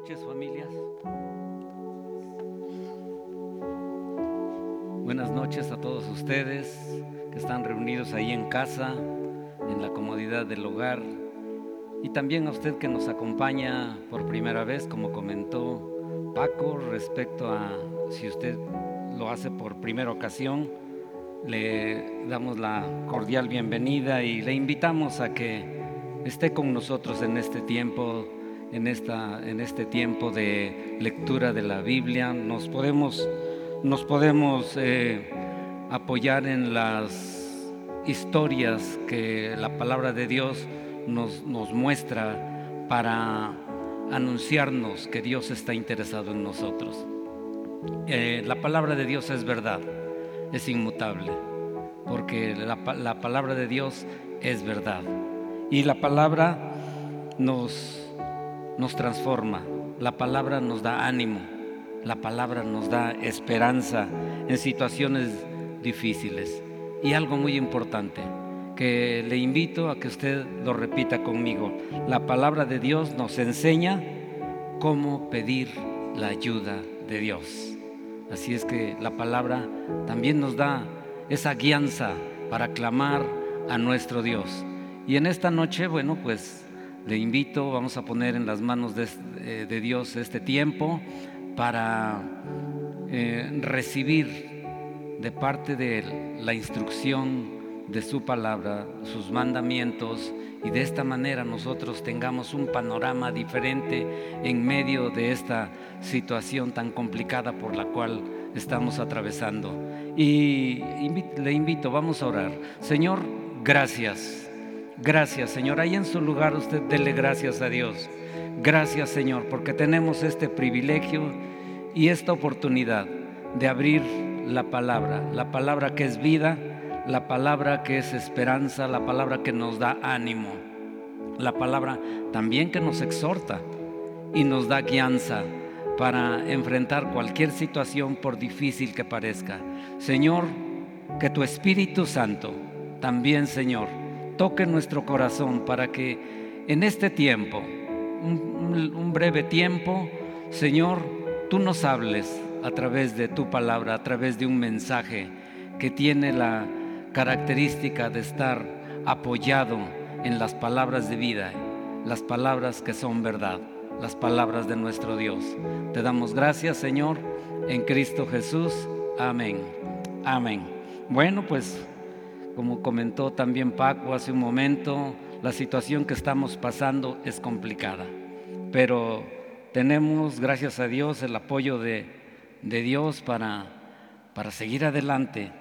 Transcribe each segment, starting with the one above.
noches familias. Buenas noches a todos ustedes que están reunidos ahí en casa, en la comodidad del hogar. Y también a usted que nos acompaña por primera vez, como comentó Paco, respecto a si usted lo hace por primera ocasión, le damos la cordial bienvenida y le invitamos a que esté con nosotros en este tiempo en, esta, en este tiempo de lectura de la Biblia. Nos podemos, nos podemos eh, apoyar en las historias que la palabra de Dios nos, nos muestra para anunciarnos que Dios está interesado en nosotros. Eh, la palabra de Dios es verdad, es inmutable, porque la, la palabra de Dios es verdad. Y la palabra nos nos transforma, la palabra nos da ánimo, la palabra nos da esperanza en situaciones difíciles. Y algo muy importante, que le invito a que usted lo repita conmigo. La palabra de Dios nos enseña cómo pedir la ayuda de Dios. Así es que la palabra también nos da esa guianza para clamar a nuestro Dios. Y en esta noche, bueno, pues le invito, vamos a poner en las manos de, eh, Dios este tiempo para eh, recibir de parte de Él la instrucción de su palabra, sus mandamientos, y de esta manera nosotros tengamos un panorama diferente en medio de esta situación tan complicada por la cual estamos atravesando. Y le invito, vamos a orar. Señor, gracias Gracias, Señor. Ahí en su lugar usted dele gracias a Dios. Gracias, Señor, porque tenemos este privilegio y esta oportunidad de abrir la palabra, la palabra que es vida, la palabra que es esperanza, la palabra que nos da ánimo, la palabra también que nos exhorta y nos da guianza para enfrentar cualquier situación por difícil que parezca. Señor, que tu Espíritu Santo también, Señor, toque nuestro corazón para que en este tiempo, un, breve tiempo, Señor, tú nos hables a través de tu palabra, a través de un mensaje que tiene la característica de estar apoyado en las palabras de vida, las palabras que son verdad, las palabras de nuestro Dios. Te damos gracias, Señor, en Cristo Jesús. Amén. Amén. Bueno, pues como comentó también Paco hace un momento, la situación que estamos pasando es complicada, pero tenemos, gracias a Dios, el apoyo de, Dios para, para, seguir adelante.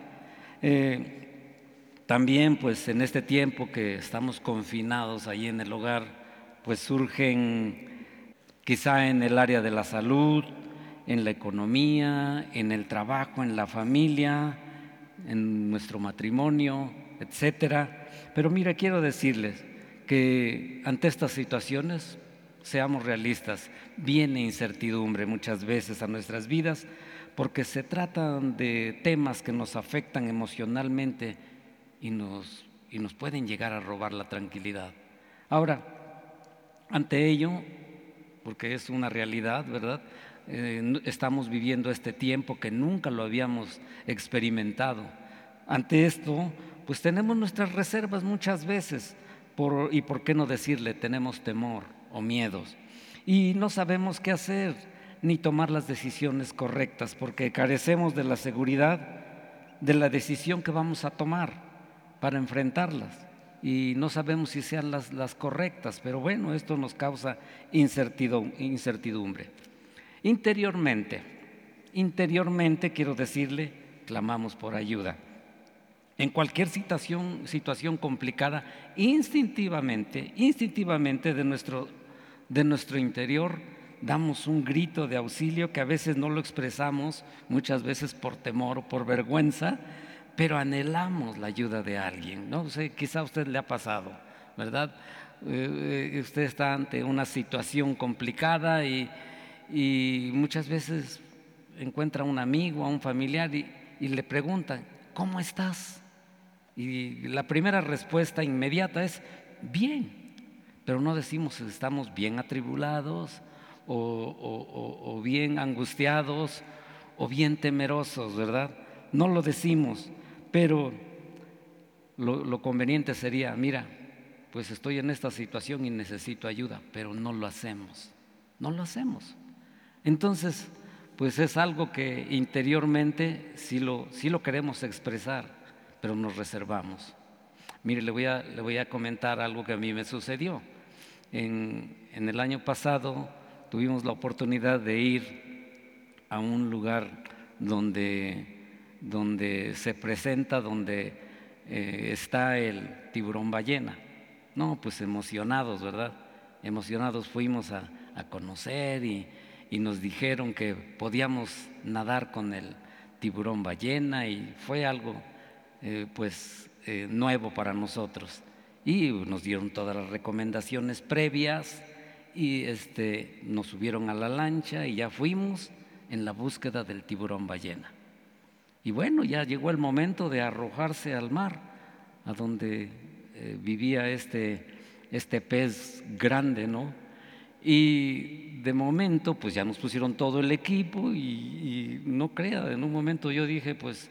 Eh, también, pues en este tiempo que estamos confinados ahí en el hogar, pues surgen quizá en el área de la salud, en la economía, en el trabajo, en la familia, en nuestro matrimonio, etcétera. Pero mira, quiero decirles que ante estas situaciones, seamos realistas, viene incertidumbre muchas veces a nuestras vidas porque se tratan de temas que nos afectan emocionalmente y nos, y nos pueden llegar a robar la tranquilidad. Ahora, ante ello, porque es una realidad, ¿verdad? Eh, estamos viviendo este tiempo que nunca lo habíamos experimentado. Ante esto, pues tenemos nuestras reservas muchas veces, y por qué no decirle, tenemos temor o miedos. Y no sabemos qué hacer ni tomar las decisiones correctas, porque carecemos de la seguridad de la decisión que vamos a tomar para enfrentarlas. Y no sabemos si sean las, las correctas, pero bueno, esto nos causa incertidumbre. Interiormente, interiormente quiero decirle, clamamos por ayuda. En cualquier situación, situación complicada, instintivamente, instintivamente de nuestro, interior damos un grito de auxilio que a veces no lo expresamos, muchas veces por temor o por vergüenza, pero anhelamos la ayuda de alguien. No sé, quizá a usted le ha pasado, ¿verdad? Eh, eh, usted está ante una situación complicada y, y muchas veces encuentra a un amigo, a un familiar y, le preguntan, ¿cómo estás? Y la primera respuesta inmediata es, bien, pero no decimos si estamos bien atribulados o, bien angustiados o bien temerosos, ¿verdad? No lo decimos, pero lo, conveniente sería, mira, pues estoy en esta situación y necesito ayuda, pero no lo hacemos, no lo hacemos. Entonces, pues es algo que interiormente sí lo, sí lo queremos expresar, pero nos reservamos. Mire, le voy, a, le voy a comentar algo que a mí me sucedió. En, en el año pasado tuvimos la oportunidad de ir a un lugar donde, donde se presenta, donde eh, está el tiburón ballena. No, pues emocionados, ¿verdad? Emocionados fuimos a, conocer y, nos dijeron que podíamos nadar con el tiburón ballena y fue algo eh, pues eh, nuevo para nosotros. Y nos dieron todas las recomendaciones previas y este, nos subieron a la lancha y ya fuimos en la búsqueda del tiburón ballena. Y bueno, ya llegó el momento de arrojarse al mar, a donde eh, vivía este, este pez grande, ¿no? Y de momento, pues ya nos pusieron todo el equipo y, y no crea, en un momento yo dije, pues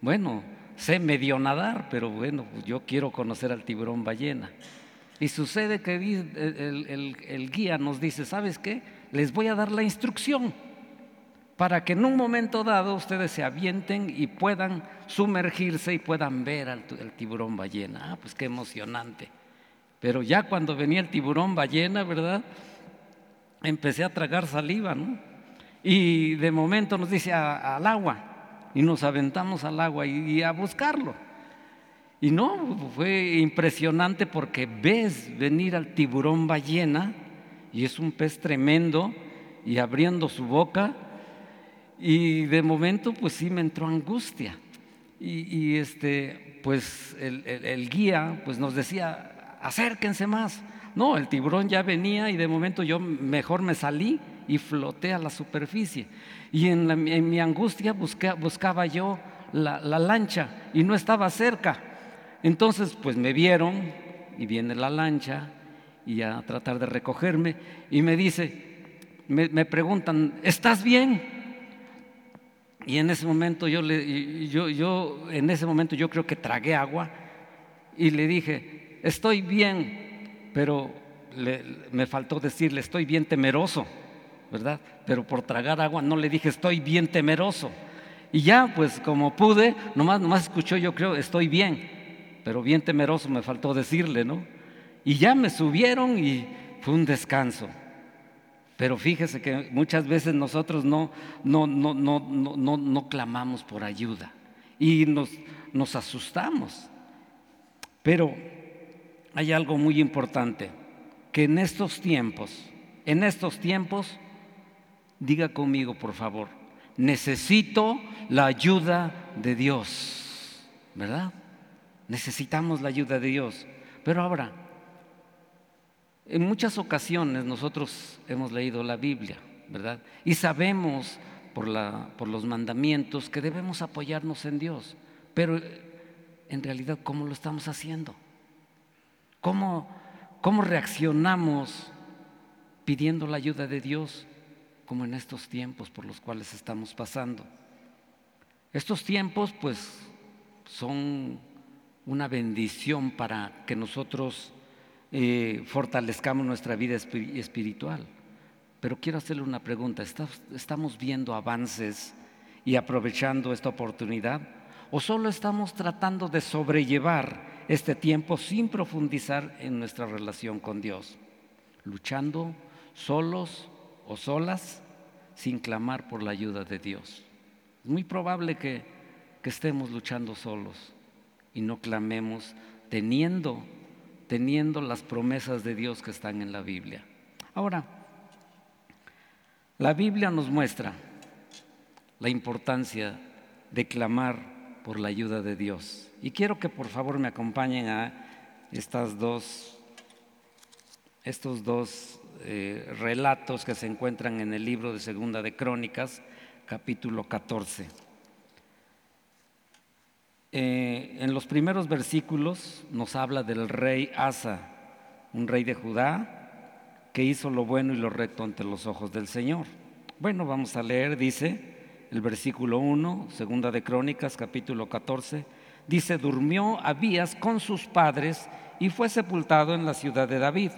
bueno, sé medio nadar, pero bueno, yo quiero conocer al tiburón ballena. Y sucede que el, guía nos dice, ¿sabes qué? Les voy a dar la instrucción para que en un momento dado ustedes se avienten y puedan sumergirse y puedan ver al, tiburón ballena. Ah, pues qué emocionante. Pero ya cuando venía el tiburón ballena, ¿verdad? Empecé a tragar saliva, ¿no? Y de momento nos dice al agua y nos aventamos al agua y a buscarlo. Y no, fue impresionante porque ves venir al tiburón ballena y es un pez tremendo y abriendo su boca y de momento pues sí me entró angustia. Y, este, pues el, el, guía pues nos decía, acérquense más. No, el tiburón ya venía y de momento yo mejor me salí y floté a la superficie. Y en, mi angustia buscaba yo la, la lancha y no estaba cerca. Entonces, pues me vieron y viene la lancha y a tratar de recogerme y me dice, me, preguntan, ¿estás bien? Y en ese momento yo, en ese momento yo creo que tragué agua y le dije, estoy bien, pero me faltó decirle, estoy bien temeroso, ¿verdad? Pero por tragar agua no le dije, estoy bien temeroso. Y ya, pues como pude, nomás, nomás escuchó, yo creo, estoy bien pero bien temeroso me faltó decirle, ¿no? Y ya me subieron y fue un descanso. Pero fíjese que muchas veces nosotros no, no, no, no, no, no clamamos por ayuda y nos, nos asustamos. Pero hay algo muy importante, que en estos tiempos, en estos tiempos, diga conmigo por favor, necesito la ayuda de Dios, ¿verdad? Necesitamos la ayuda de Dios. Pero ahora, en muchas ocasiones nosotros hemos leído la Biblia, ¿verdad? Y sabemos por, la, por los mandamientos que debemos apoyarnos en Dios. Pero en realidad, ¿cómo lo estamos haciendo? ¿Cómo, cómo reaccionamos pidiendo la ayuda de Dios como en estos tiempos por los cuales estamos pasando? Estos tiempos pues son una bendición para que nosotros eh, fortalezcamos nuestra vida espiritual. Pero quiero hacerle una pregunta, ¿estamos viendo avances y aprovechando esta oportunidad? ¿O solo estamos tratando de sobrellevar este tiempo sin profundizar en nuestra relación con Dios? Luchando solos o solas sin clamar por la ayuda de Dios. Es muy probable que estemos luchando solos y no clamemos teniendo, teniendo las promesas de Dios que están en la Biblia. Ahora, la Biblia nos muestra la importancia de clamar por la ayuda de Dios. Y quiero que por favor me acompañen a estas dos, estos dos eh, relatos que se encuentran en el libro de Segunda de Crónicas, capítulo 14. Eh, en los primeros versículos nos habla del rey Asa, un rey de Judá que hizo lo bueno y lo recto ante los ojos del Señor. Bueno, vamos a leer, dice el versículo 1, segunda de Crónicas, capítulo 14, dice, durmió Abías con sus padres y fue sepultado en la ciudad de David,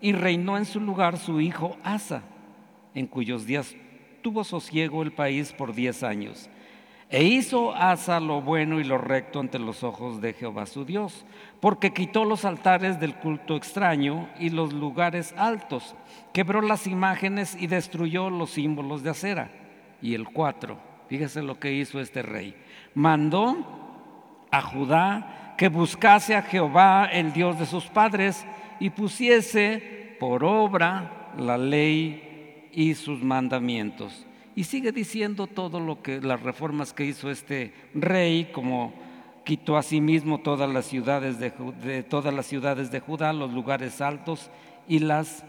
y reinó en su lugar su hijo Asa, en cuyos días tuvo sosiego el país por diez años. E hizo Asa lo bueno y lo recto ante los ojos de Jehová su Dios, porque quitó los altares del culto extraño y los lugares altos, quebró las imágenes y destruyó los símbolos de acera. Y el cuatro, fíjese lo que hizo este rey, mandó a Judá que buscase a Jehová, el Dios de sus padres, y pusiese por obra la ley y sus mandamientos y sigue diciendo todo lo que las reformas que hizo este rey, como quitó a sí mismo todas las ciudades de, todas las ciudades de Judá, los lugares altos y las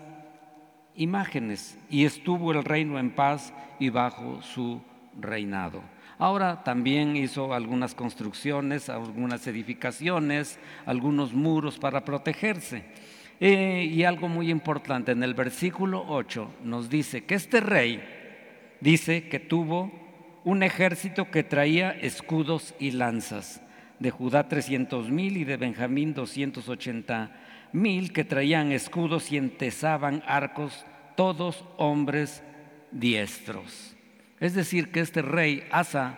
imágenes, y estuvo el reino en paz y bajo su reinado. Ahora también hizo algunas construcciones, algunas edificaciones, algunos muros para protegerse. Eh, y algo muy importante, en el versículo 8 nos dice que este rey, dice que tuvo un ejército que traía escudos y lanzas, de Judá 300 mil y de Benjamín 280 mil que traían escudos y entesaban arcos, todos hombres diestros. Es decir, que este rey Asa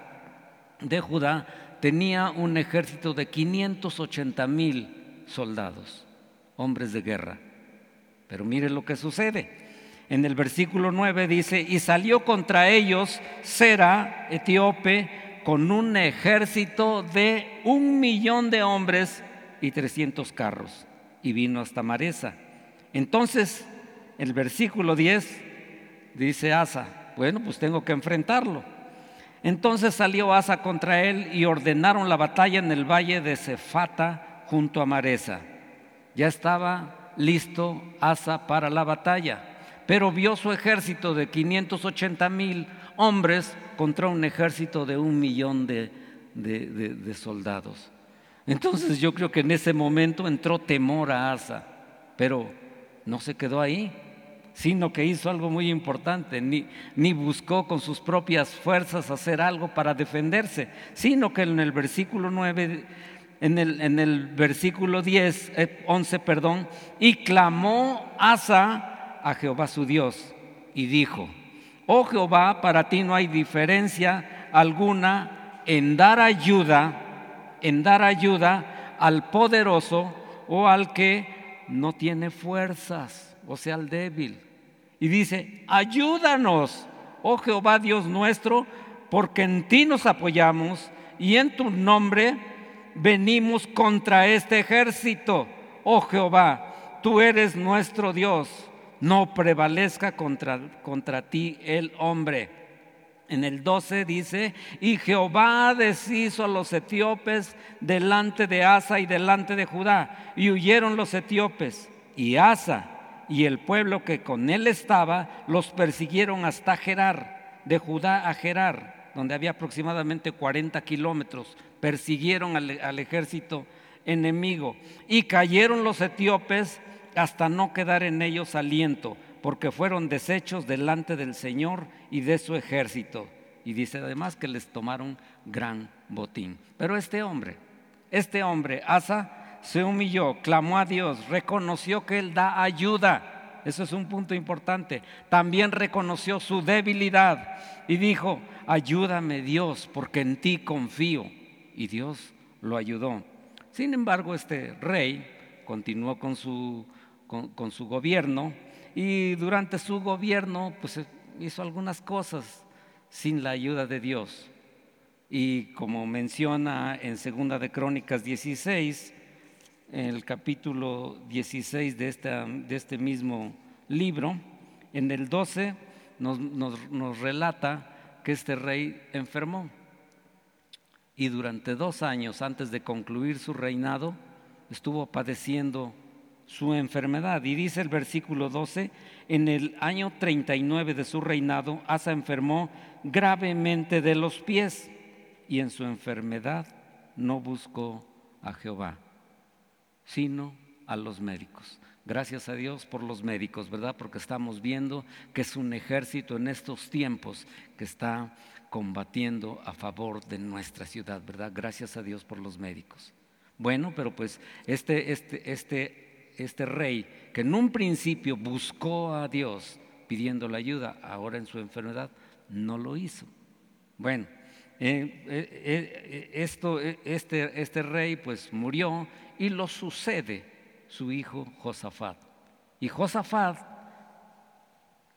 de Judá tenía un ejército de 580 mil soldados, hombres de guerra. Pero mire lo que sucede en el versículo 9 dice, y salió contra ellos Sera, etíope, con un ejército de un millón de hombres y trescientos carros, y vino hasta Maresa. Entonces, el versículo 10 dice Asa, bueno, pues tengo que enfrentarlo. Entonces salió Asa contra él y ordenaron la batalla en el valle de Cefata junto a Maresa. Ya estaba listo Asa para la batalla pero vio su ejército de 580 mil hombres contra un ejército de un millón de, soldados. Entonces yo creo que en ese momento entró temor a Asa, pero no se quedó ahí, sino que hizo algo muy importante, ni, ni, buscó con sus propias fuerzas hacer algo para defenderse, sino que en el versículo 9, en el, versículo 10, 11, eh, perdón, y clamó Asa a Jehová su Dios y dijo, oh Jehová, para ti no hay diferencia alguna en dar ayuda, en dar ayuda al poderoso o al que no tiene fuerzas, o sea, al débil. Y dice, ayúdanos, oh Jehová Dios nuestro, porque en ti nos apoyamos y en tu nombre venimos contra este ejército. Oh Jehová, tú eres nuestro Dios no prevalezca contra, contra ti el hombre. En el 12 dice, y Jehová deshizo a los etíopes delante de Asa y delante de Judá, y huyeron los etíopes, y Asa y el pueblo que con él estaba los persiguieron hasta Gerar, de Judá a Gerar, donde había aproximadamente 40 kilómetros, persiguieron al, ejército enemigo, y cayeron los etíopes hasta no quedar en ellos aliento, porque fueron deshechos delante del Señor y de su ejército. Y dice además que les tomaron gran botín. Pero este hombre, este hombre, Asa, se humilló, clamó a Dios, reconoció que Él da ayuda. Eso es un punto importante. También reconoció su debilidad y dijo, ayúdame Dios, porque en ti confío. Y Dios lo ayudó. Sin embargo, este rey continuó con su con, su gobierno y durante su gobierno pues hizo algunas cosas sin la ayuda de Dios. Y como menciona en Segunda de Crónicas 16, en el capítulo 16 de, esta, de este mismo libro, en el 12 nos, nos relata que este rey enfermó. Y durante dos años antes de concluir su reinado, estuvo padeciendo su enfermedad. Y dice el versículo 12, en el año 39 de su reinado, Asa enfermó gravemente de los pies y en su enfermedad no buscó a Jehová, sino a los médicos. Gracias a Dios por los médicos, ¿verdad? Porque estamos viendo que es un ejército en estos tiempos que está combatiendo a favor de nuestra ciudad, ¿verdad? Gracias a Dios por los médicos. Bueno, pero pues este, este, este, este rey que en un principio buscó a Dios pidiendo la ayuda, ahora en su enfermedad no lo hizo. Bueno, eh, eh, eh, esto, este, este rey pues murió y lo sucede su hijo Josafat. Y Josafat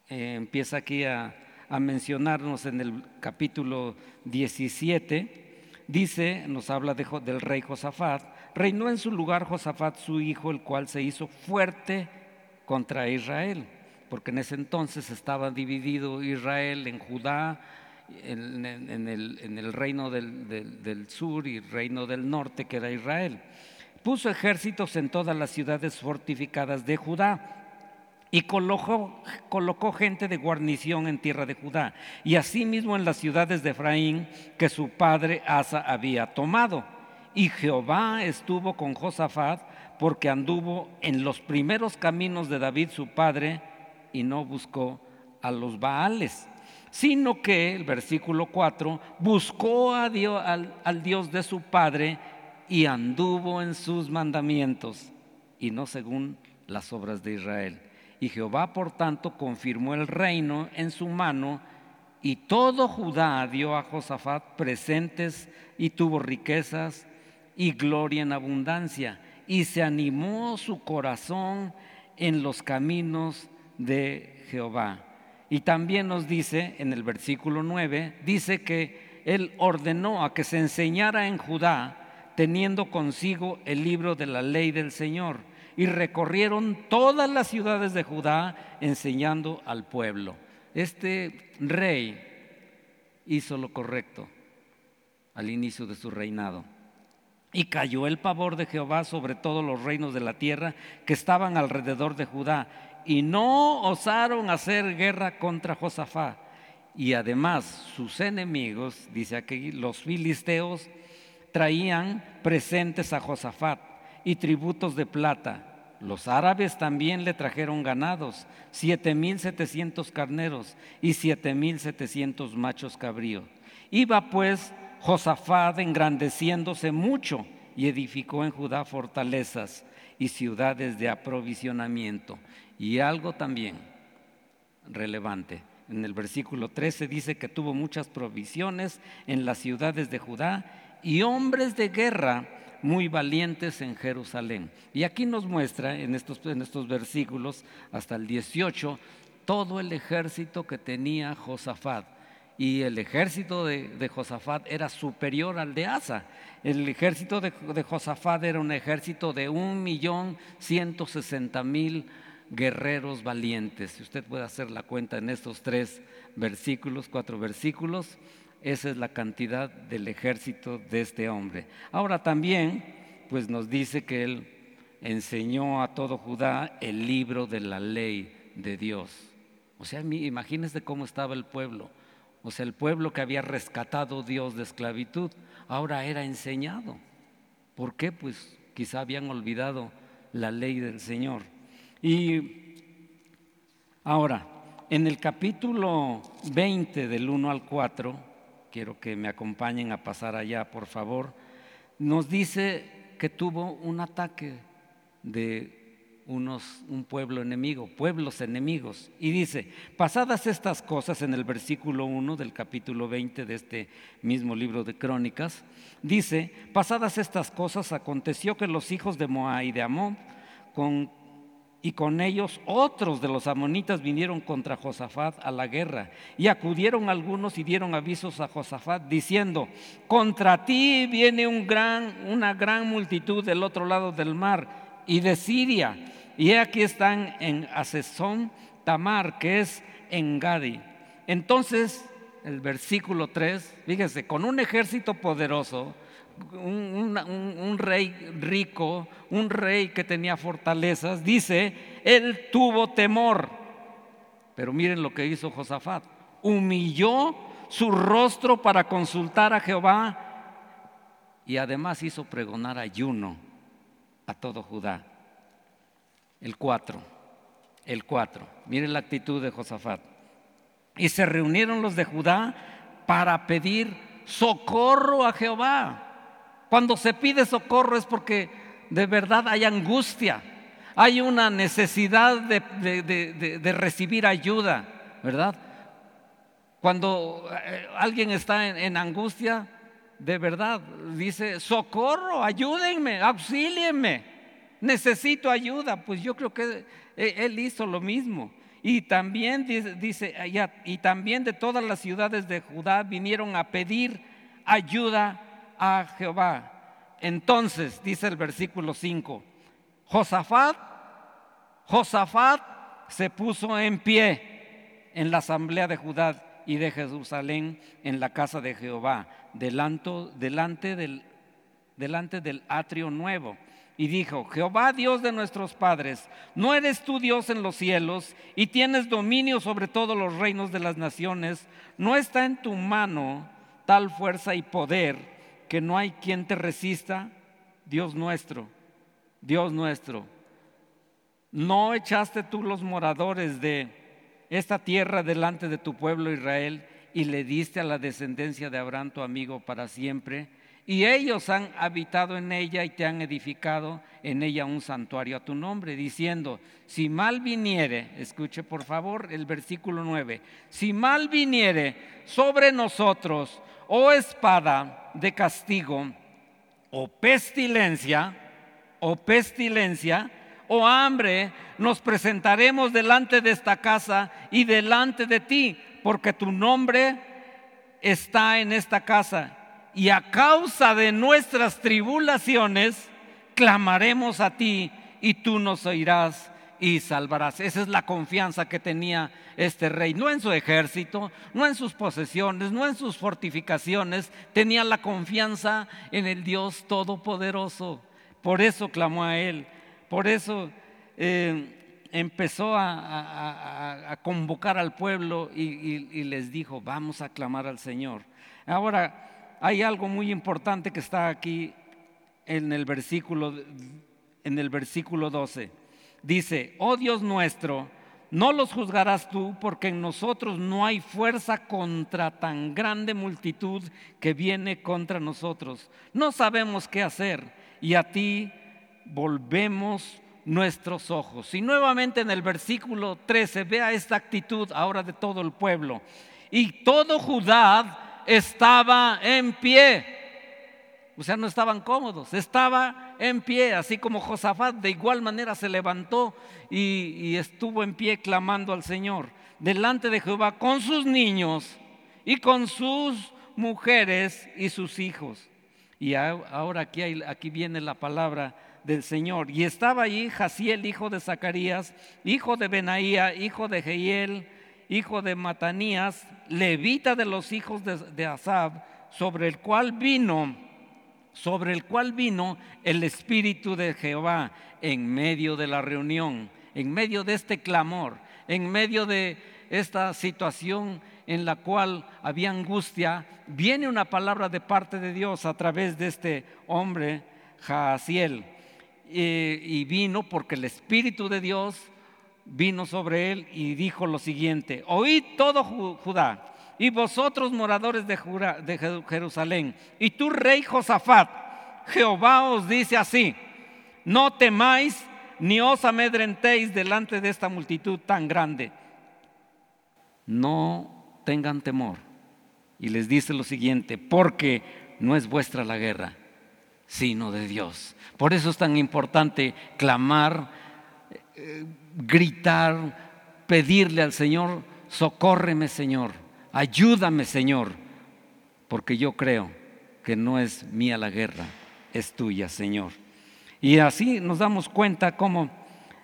empieza aquí a, mencionarnos en el capítulo 17, dice, nos habla del rey Josafat, reinó en su lugar Josafat su hijo, el cual se hizo fuerte contra Israel, porque en ese entonces estaba dividido Israel en Judá, en, el, reino del, sur y reino del norte que era Israel puso ejércitos en todas las ciudades fortificadas de Judá y colocó, colocó, gente de guarnición en tierra de Judá y asimismo en las ciudades de Efraín que su padre Asa había tomado. Y Jehová estuvo con Josafat porque anduvo en los primeros caminos de David su padre y no buscó a los Baales, sino que, el versículo 4, buscó a Dios, al, al Dios de su padre y anduvo en sus mandamientos y no según las obras de Israel. Y Jehová, por tanto, confirmó el reino en su mano y todo Judá dio a Josafat presentes y tuvo riquezas y gloria en abundancia. Y se animó su corazón en los caminos de Jehová. Y también nos dice en el versículo 9, dice que él ordenó a que se enseñara en Judá teniendo consigo el libro de la ley del Señor. Y recorrieron todas las ciudades de Judá enseñando al pueblo. Este rey hizo lo correcto al inicio de su reinado. Y cayó el pavor de Jehová sobre todos los reinos de la tierra que estaban alrededor de Judá. Y no osaron hacer guerra contra Josafá. Y además sus enemigos, dice aquí, los filisteos, traían presentes a Josafat y tributos de plata. Los árabes también le trajeron ganados, siete mil setecientos carneros y siete mil setecientos machos cabríos. Iba pues Josafat engrandeciéndose mucho y edificó en Judá fortalezas y ciudades de aprovisionamiento. Y algo también relevante. En el versículo 13 dice que tuvo muchas provisiones en las ciudades de Judá y hombres de guerra muy valientes en Jerusalén. Y aquí nos muestra en estos, en estos versículos hasta el 18 todo el ejército que tenía Josafat. Y el ejército de, Josafat era superior al de Asa. El ejército de, de Josafat era un ejército de un millón ciento sesenta mil guerreros valientes. Si usted puede hacer la cuenta en estos tres versículos, cuatro versículos, esa es la cantidad del ejército de este hombre. Ahora también, pues nos dice que él enseñó a todo Judá el libro de la ley de Dios. O sea, imagínense cómo estaba el pueblo. O sea, el pueblo que había rescatado Dios de esclavitud, ahora era enseñado. ¿Por qué? Pues quizá habían olvidado la ley del Señor. Y ahora, en el capítulo 20 del 1 al 4, quiero que me acompañen a pasar allá, por favor, nos dice que tuvo un ataque de unos, un pueblo enemigo, pueblos enemigos. Y dice, pasadas estas cosas en el versículo 1 del capítulo 20 de este mismo libro de Crónicas, dice, pasadas estas cosas aconteció que los hijos de Moab y de Amón, con y con ellos otros de los amonitas vinieron contra Josafat a la guerra. Y acudieron algunos y dieron avisos a Josafat diciendo, contra ti viene un gran, una gran multitud del otro lado del mar y de Siria. Y aquí están en Asesón Tamar, que es en Gadi. Entonces, el versículo 3, fíjese, con un ejército poderoso, un, rey rico, un rey que tenía fortalezas, dice, él tuvo temor. Pero miren lo que hizo Josafat. Humilló su rostro para consultar a Jehová y además hizo pregonar ayuno a todo Judá. El 4, el 4. Miren la actitud de Josafat. Y se reunieron los de Judá para pedir socorro a Jehová. Cuando se pide socorro es porque de verdad hay angustia, hay una necesidad de, recibir ayuda, ¿verdad? Cuando eh, alguien está en, angustia, de verdad, dice, socorro, ayúdenme, auxílienme, necesito ayuda. Pues yo creo que eh, él hizo lo mismo. Y también dice, y también de todas las ciudades de Judá vinieron a pedir ayuda a Jehová. Entonces, dice el versículo 5, Josafat, Josafat se puso en pie en la asamblea de Judá y de Jerusalén en la casa de Jehová, delante, del, delante del atrio nuevo. Y dijo, Jehová Dios de nuestros padres, ¿no eres tú Dios en los cielos y tienes dominio sobre todos los reinos de las naciones? ¿No está en tu mano tal fuerza y poder que no hay quien te resista? Dios nuestro, Dios nuestro, ¿no echaste tú los moradores de esta tierra delante de tu pueblo Israel y le diste a la descendencia de Abraham tu amigo para siempre? Y ellos han habitado en ella y te han edificado en ella un santuario a tu nombre, diciendo, si mal viniere, escuche por favor el versículo 9, si mal viniere sobre nosotros, o espada de castigo, o pestilencia, o pestilencia, o hambre, nos presentaremos delante de esta casa y delante de ti, porque tu nombre está en esta casa y a causa de nuestras tribulaciones clamaremos a ti y tú nos oirás y salvarás. Esa es la confianza que tenía este rey, no en su ejército, no en sus posesiones, no en sus fortificaciones, tenía la confianza en el Dios Todopoderoso. Por eso clamó a él, por eso eh, empezó a, convocar al pueblo y, y les dijo, vamos a clamar al Señor. Ahora, hay algo muy importante que está aquí en el versículo, en el versículo 12. Dice, oh Dios nuestro, no los juzgarás tú, porque en nosotros no hay fuerza contra tan grande multitud que viene contra nosotros. No sabemos qué hacer y a ti volvemos nuestros ojos. Y nuevamente en el versículo 13, vea esta actitud ahora de todo el pueblo. Y todo Judá estaba en pie. O sea, no estaban cómodos, estaba en pie, así como Josafat de igual manera se levantó y, estuvo en pie clamando al Señor delante de Jehová con sus niños y con sus mujeres y sus hijos. Y ahora aquí, aquí viene la palabra del Señor. Y estaba allí Jaciel, hijo de Zacarías, hijo de Benaía, hijo de Jehiel, hijo de Matanías, levita de los hijos de, Asab, sobre el cual vino, sobre el cual vino el Espíritu de Jehová en medio de la reunión, en medio de este clamor, en medio de esta situación en la cual había angustia, viene una palabra de parte de Dios a través de este hombre, Jaasiel. y vino porque el Espíritu de Dios vino sobre él y dijo lo siguiente, oíd todo Judá y vosotros moradores de, Jerusalén y tú rey Josafat, Jehová os dice así, no temáis ni os amedrentéis delante de esta multitud tan grande. No tengan temor. Y les dice lo siguiente, porque no es vuestra la guerra, sino de Dios. Por eso es tan importante clamar, eh, gritar, pedirle al Señor, socórreme Señor, ayúdame Señor, porque yo creo que no es mía la guerra, es tuya Señor. Y así nos damos cuenta cómo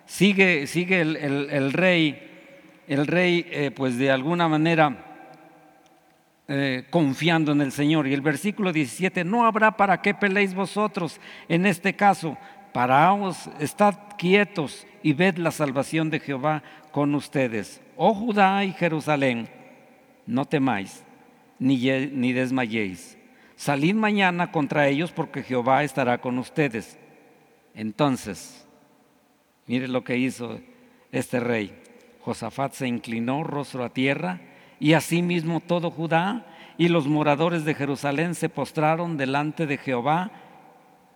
sigue, sigue el, rey, el rey eh, pues de alguna manera eh, confiando en el Señor. Y el versículo 17, no habrá para qué peleéis vosotros en este caso, paraos, estad quietos y ved la salvación de Jehová con ustedes. Oh Judá y Jerusalén, no temáis, ni, ni desmayéis. Salid mañana contra ellos porque Jehová estará con ustedes. Entonces Mire lo que hizo este rey. Josafat se inclinó rostro a tierra y asimismo todo Judá y los moradores de Jerusalén se postraron delante de Jehová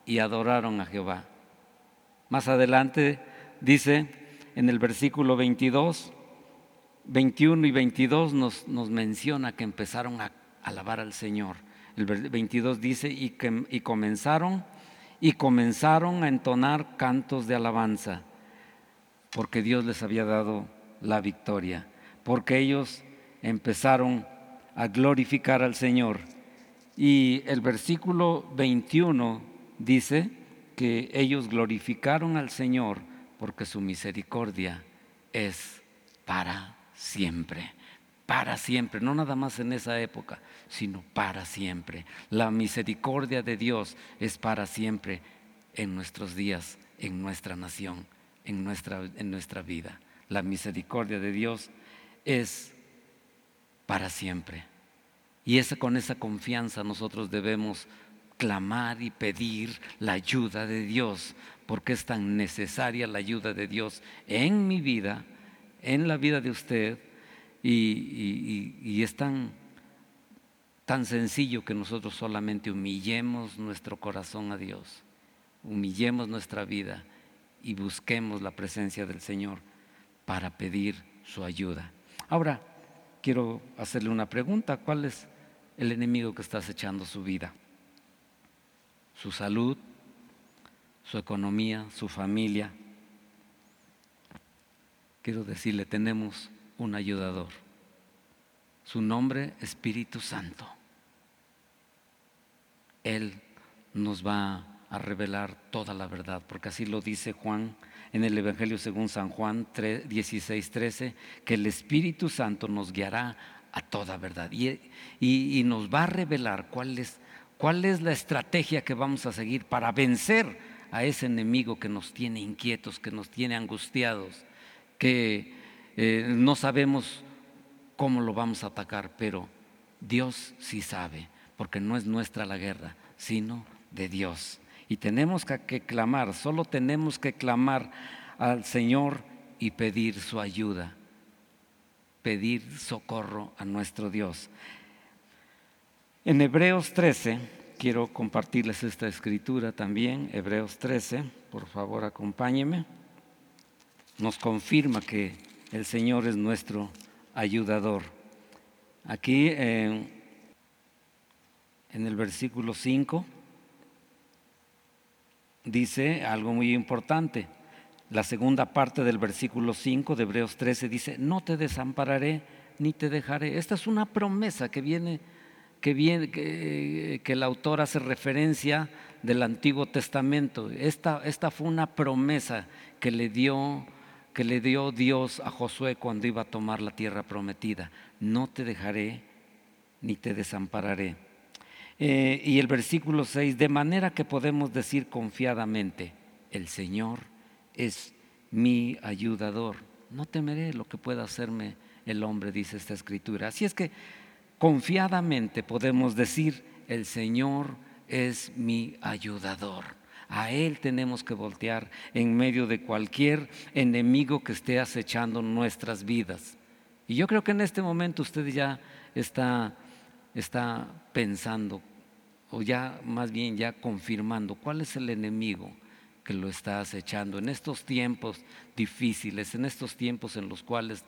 y adoraron a Jehová. Más adelante dice en el versículo 22, 21 y 22 nos, menciona que empezaron a alabar al Señor. El 22 dice, y, que, y comenzaron, y comenzaron a entonar cantos de alabanza, porque Dios les había dado la victoria, porque ellos empezaron a glorificar al Señor. Y el versículo 21 dice que ellos glorificaron al Señor porque su misericordia es para siempre, para siempre, no nada más en esa época, sino para siempre. La misericordia de Dios es para siempre en nuestros días, en nuestra nación, en nuestra, en nuestra vida. La misericordia de Dios es para siempre. Y esa, con esa confianza nosotros debemos clamar y pedir la ayuda de Dios, porque es tan necesaria la ayuda de Dios en mi vida, en la vida de usted, y, es tan, tan sencillo que nosotros solamente humillemos nuestro corazón a Dios, humillemos nuestra vida y busquemos la presencia del Señor para pedir su ayuda. Ahora, quiero hacerle una pregunta. ¿Cuál es el enemigo que está acechando su vida? Su salud, su economía, su familia. Quiero decirle, tenemos un ayudador. Su nombre, Espíritu Santo. Él nos va a revelar toda la verdad, porque así lo dice Juan en el Evangelio según San Juan 16, 13, que el Espíritu Santo nos guiará a toda verdad y, nos va a revelar cuál es, cuál es la estrategia que vamos a seguir para vencer a ese enemigo que nos tiene inquietos, que nos tiene angustiados, que eh, no sabemos cómo lo vamos a atacar, pero Dios sí sabe, porque no es nuestra la guerra, sino de Dios. Y tenemos que, clamar, solo tenemos que clamar al Señor y pedir su ayuda, pedir socorro a nuestro Dios. En Hebreos 13, quiero compartirles esta escritura también, Hebreos 13, por favor acompáñeme, nos confirma que el Señor es nuestro ayudador. Aquí en el versículo 5 dice algo muy importante. La segunda parte del versículo 5 de Hebreos 13 dice, no te desampararé ni te dejaré. Esta es una promesa que viene, que, viene, que, el autor hace referencia del Antiguo Testamento. Esta, esta fue una promesa que le dio que le dio Dios a Josué cuando iba a tomar la tierra prometida. No te dejaré ni te desampararé. Eh, y el versículo 6, de manera que podemos decir confiadamente, el Señor es mi ayudador. No temeré lo que pueda hacerme el hombre, dice esta escritura. Así es que confiadamente podemos decir, el Señor es mi ayudador. A Él tenemos que voltear en medio de cualquier enemigo que esté acechando nuestras vidas. Y yo creo que en este momento usted ya está, está pensando, o ya más bien ya confirmando cuál es el enemigo que lo está acechando en estos tiempos difíciles, en estos tiempos en los cuales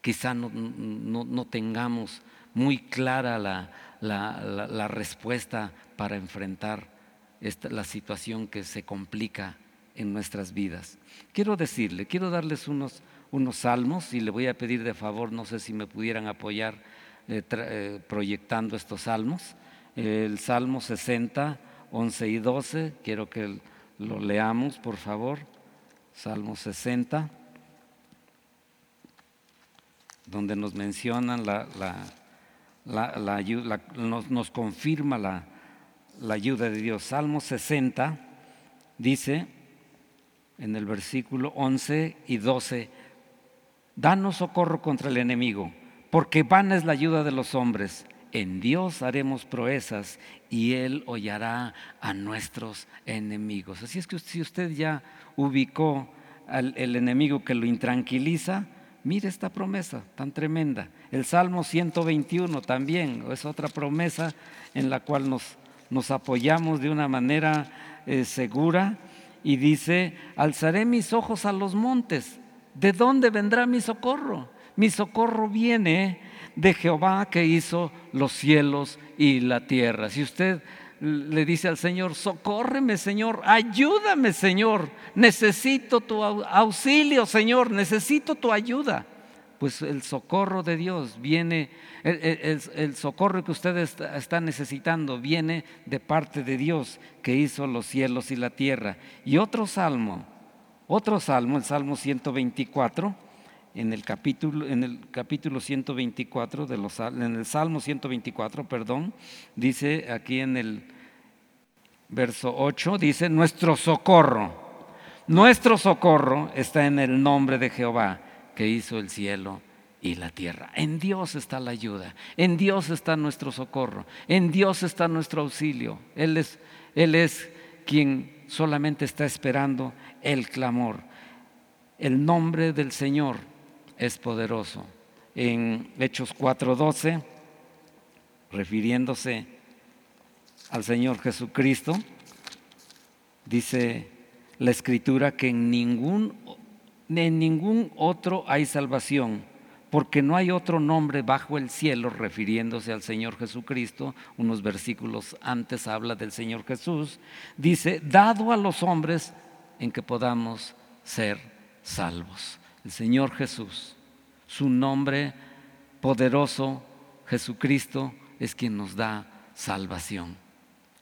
quizá no, no, tengamos muy clara la, la, respuesta para enfrentar esta, la situación que se complica en nuestras vidas. Quiero decirle, quiero darles unos, unos salmos y le voy a pedir de favor, no sé si me pudieran apoyar eh, eh, proyectando estos salmos el Salmo 60, 11 y 12. Quiero que lo leamos, por favor. Salmo 60, donde nos mencionan la, la, ayuda, nos, nos, confirma la, la ayuda de Dios. Salmo 60 dice en el versículo 11 y 12, danos socorro contra el enemigo, porque vana es la ayuda de los hombres en Dios haremos proezas y Él hollará a nuestros enemigos. Así es que si usted ya ubicó al el enemigo que lo intranquiliza, mire esta promesa tan tremenda. El Salmo 121 también es otra promesa en la cual nos, nos apoyamos de una manera eh, segura y dice, alzaré mis ojos a los montes. ¿De dónde vendrá mi socorro? Mi socorro viene de Jehová que hizo los cielos y la tierra. Si usted le dice al Señor, socórreme Señor, ayúdame Señor, necesito tu auxilio Señor, necesito tu ayuda. Pues el socorro de Dios viene, el, socorro que usted está, está, necesitando viene de parte de Dios que hizo los cielos y la tierra. Y otro salmo, otro salmo, el Salmo 124 en el capítulo, en el capítulo 124 de los, en el Salmo 124, perdón, dice aquí en el verso 8, dice, nuestro socorro, nuestro socorro está en el nombre de Jehová que hizo el cielo y la tierra. En Dios está la ayuda, en Dios está nuestro socorro, en Dios está nuestro auxilio. Él es, Él es quien solamente está esperando el clamor. El nombre del Señor es poderoso. En Hechos 4:12, refiriéndose al Señor Jesucristo, dice la escritura que en ningún, en ningún otro hay salvación, porque no hay otro nombre bajo el cielo, refiriéndose al Señor Jesucristo, unos versículos antes habla del Señor Jesús, dice, dado a los hombres en que podamos ser salvos el Señor Jesús. Su nombre poderoso, Jesucristo, es quien nos da salvación.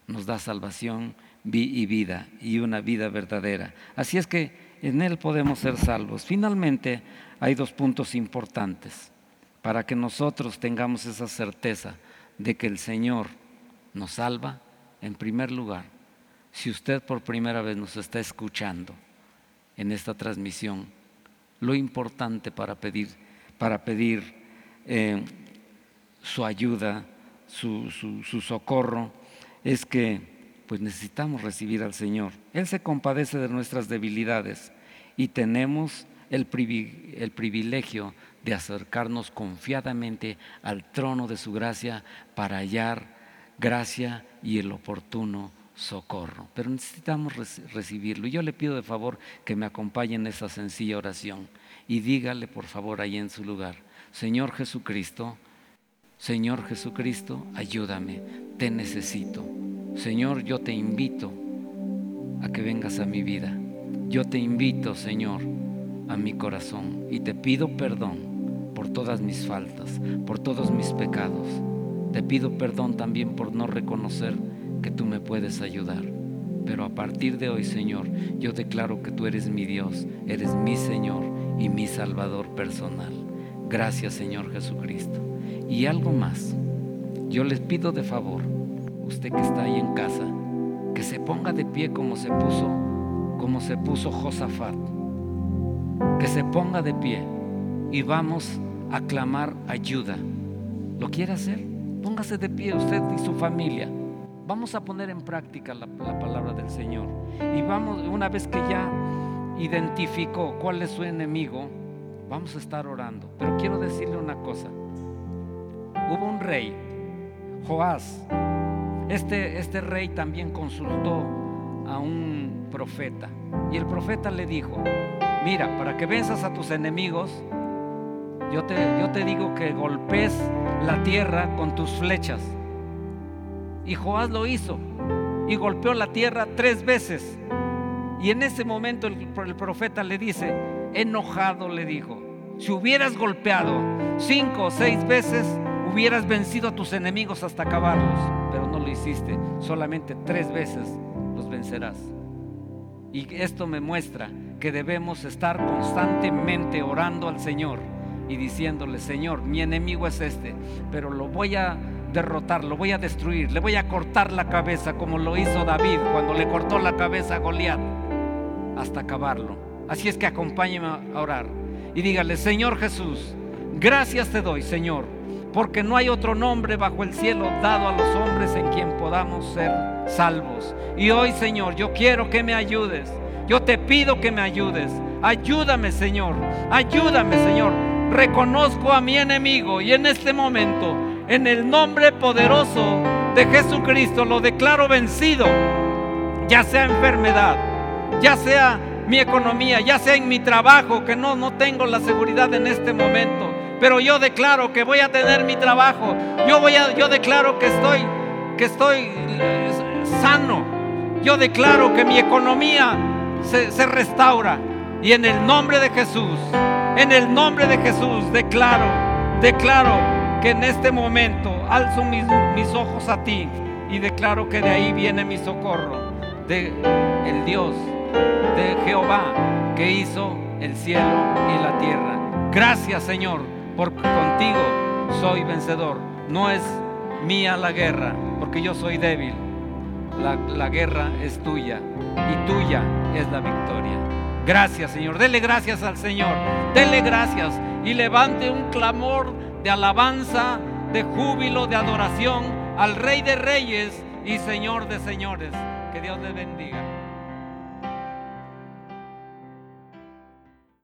Nos da salvación y vida y una vida verdadera. Así es que en Él podemos ser salvos. Finalmente, hay dos puntos importantes para que nosotros tengamos esa certeza de que el Señor nos salva. En primer lugar, si usted por primera vez nos está escuchando en esta transmisión, lo importante para pedir, para pedir eh, su ayuda, su, su, socorro, es que pues necesitamos recibir al Señor. Él se compadece de nuestras debilidades y tenemos el privilegio de acercarnos confiadamente al trono de su gracia para hallar gracia y el oportuno socorro. Pero necesitamos recibirlo. Y yo le pido de favor que me acompañe en esa sencilla oración y dígale por favor ahí en su lugar, Señor Jesucristo, Señor Jesucristo, ayúdame, te necesito. Señor, yo te invito a que vengas a mi vida. Yo te invito, Señor, a mi corazón y te pido perdón por todas mis faltas, por todos mis pecados. Te pido perdón también por no reconocer que tú me puedes ayudar. Pero a partir de hoy, Señor, yo declaro que tú eres mi Dios, eres mi Señor y mi Salvador personal. Gracias, Señor Jesucristo. Y algo más, yo les pido de favor, usted que está ahí en casa, que se ponga de pie como se puso, como se puso Josafat. Que se ponga de pie y vamos a clamar ayuda. ¿Lo quiere hacer? Póngase de pie usted y su familia. Vamos a poner en práctica la, palabra del Señor. Y vamos, una vez que ya identificó cuál es su enemigo, vamos a estar orando. Pero quiero decirle una cosa. Hubo un rey, Joás. Este, este rey también consultó a un profeta. Y el profeta le dijo, mira, para que venzas a tus enemigos, yo te, yo te digo que golpes la tierra con tus flechas. Y Joás lo hizo y golpeó la tierra tres veces. Y en ese momento el, profeta le dice, enojado le dijo, si hubieras golpeado cinco o seis veces, hubieras vencido a tus enemigos hasta acabarlos, pero no lo hiciste, solamente tres veces los vencerás. Y esto me muestra que debemos estar constantemente orando al Señor y diciéndole, Señor, mi enemigo es este, pero lo voy a derrotar, lo voy a destruir, le voy a cortar la cabeza como lo hizo David cuando le cortó la cabeza a Goliat hasta acabarlo. Así es que acompáñeme a orar y dígale, Señor Jesús, gracias te doy, Señor, porque no hay otro nombre bajo el cielo dado a los hombres en quien podamos ser salvos. Y hoy, Señor, yo quiero que me ayudes. Yo te pido que me ayudes Ayúdame, Señor. Ayúdame, Señor. Reconozco a mi enemigo y en este momento, en el nombre poderoso de Jesucristo, lo declaro vencido. Ya sea enfermedad, ya sea mi economía, ya sea en mi trabajo, que no, no tengo la seguridad en este momento. Pero yo declaro que voy a tener mi trabajo. Yo, voy a, yo declaro que estoy, que estoy eh, sano. Yo declaro que mi economía se, se restaura. Y en el nombre de Jesús, en el nombre de Jesús, declaro, declaro que en este momento alzo mis, mis ojos a ti y declaro que de ahí viene mi socorro, de el Dios, de Jehová, que hizo el cielo y la tierra. Gracias, Señor, porque contigo soy vencedor. No es mía la guerra, porque yo soy débil. La, la guerra es tuya y tuya es la victoria. Gracias, Señor. Dele gracias al Señor. Dele gracias y levante un clamor de alabanza, de júbilo, de adoración al Rey de Reyes y Señor de Señores. Que Dios le bendiga.